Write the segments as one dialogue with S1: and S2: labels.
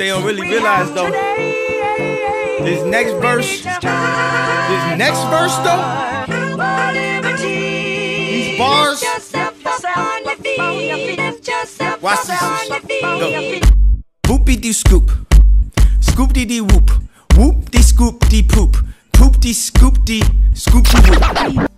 S1: they don't really realize though, this next verse, this next verse though, these bars. Watch this. Boopy dee scoop, scoop dee dee whoop, whoop dee scoop dee poop, poop dee scoop dee scoop dee whoop.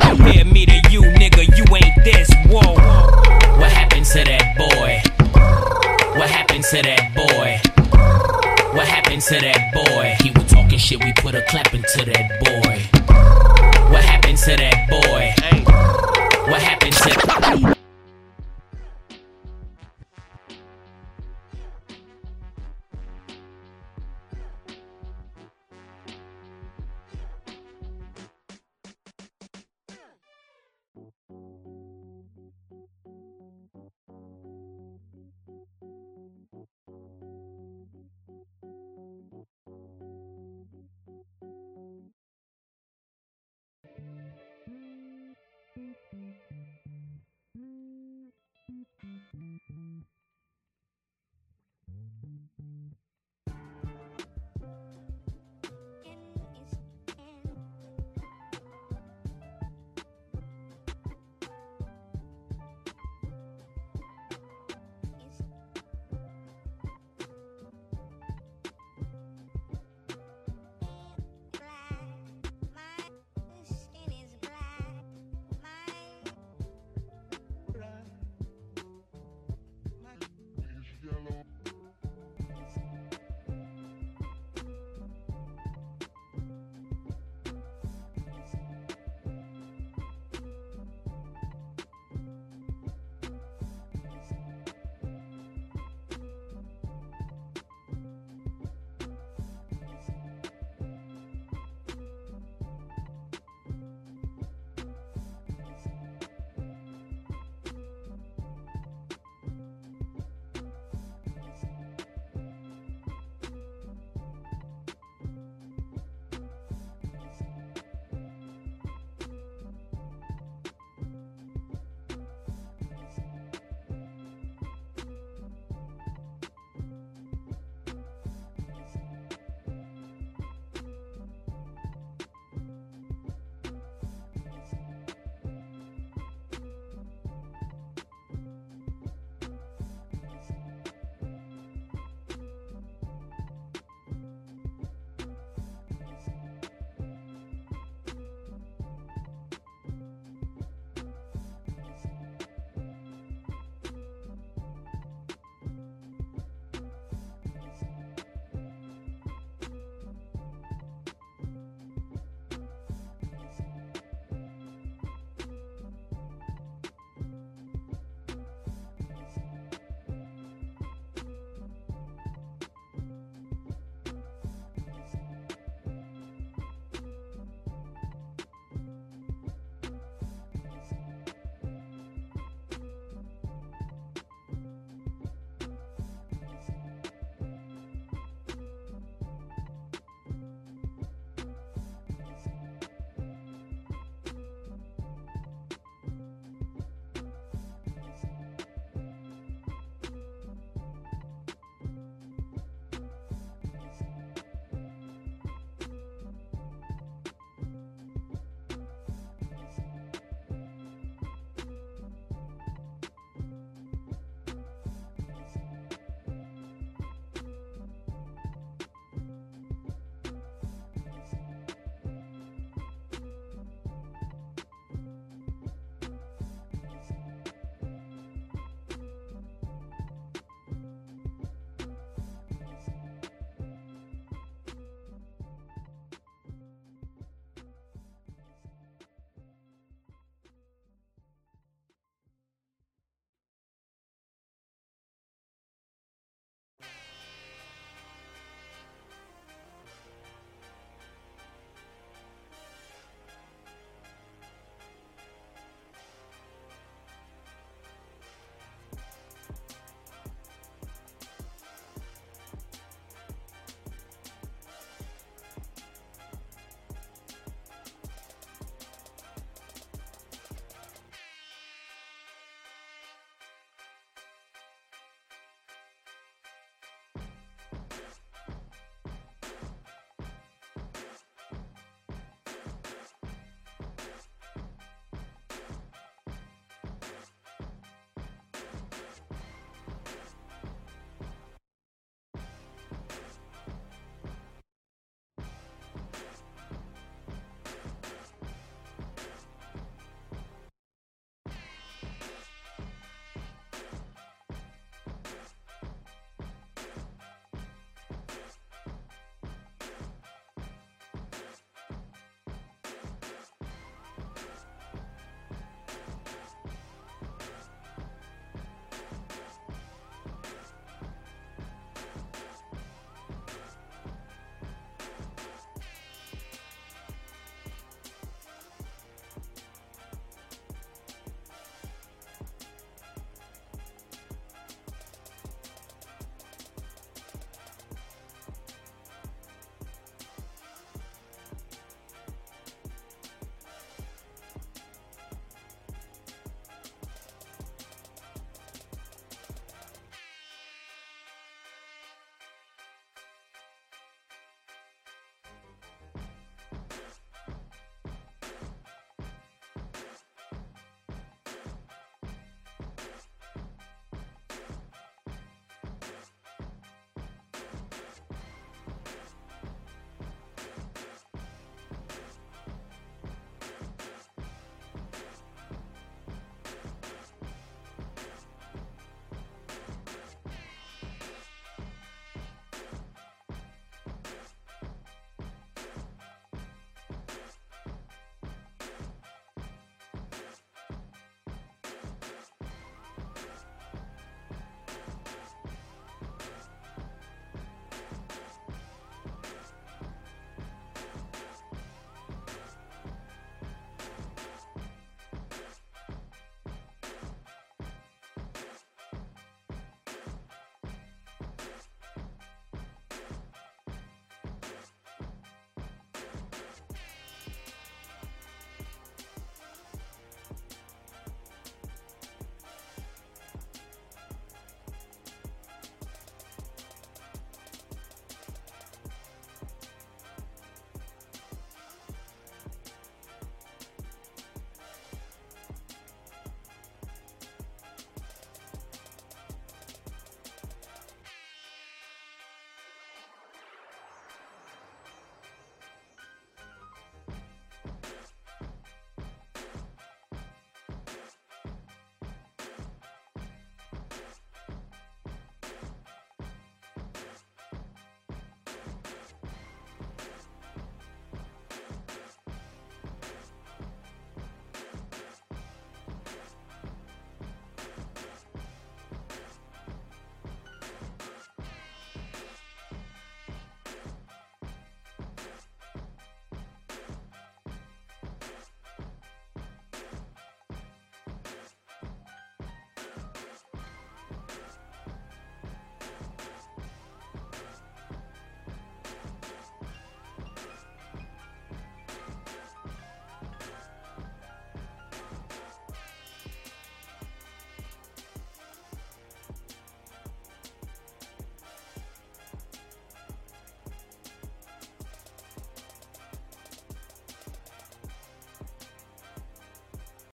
S2: Compare me to you, nigga. You ain't this. Whoa. What happened to that boy? What happened to that boy? What happened to that boy? He was talking shit, we put a clap into that boy. What happened to that boy?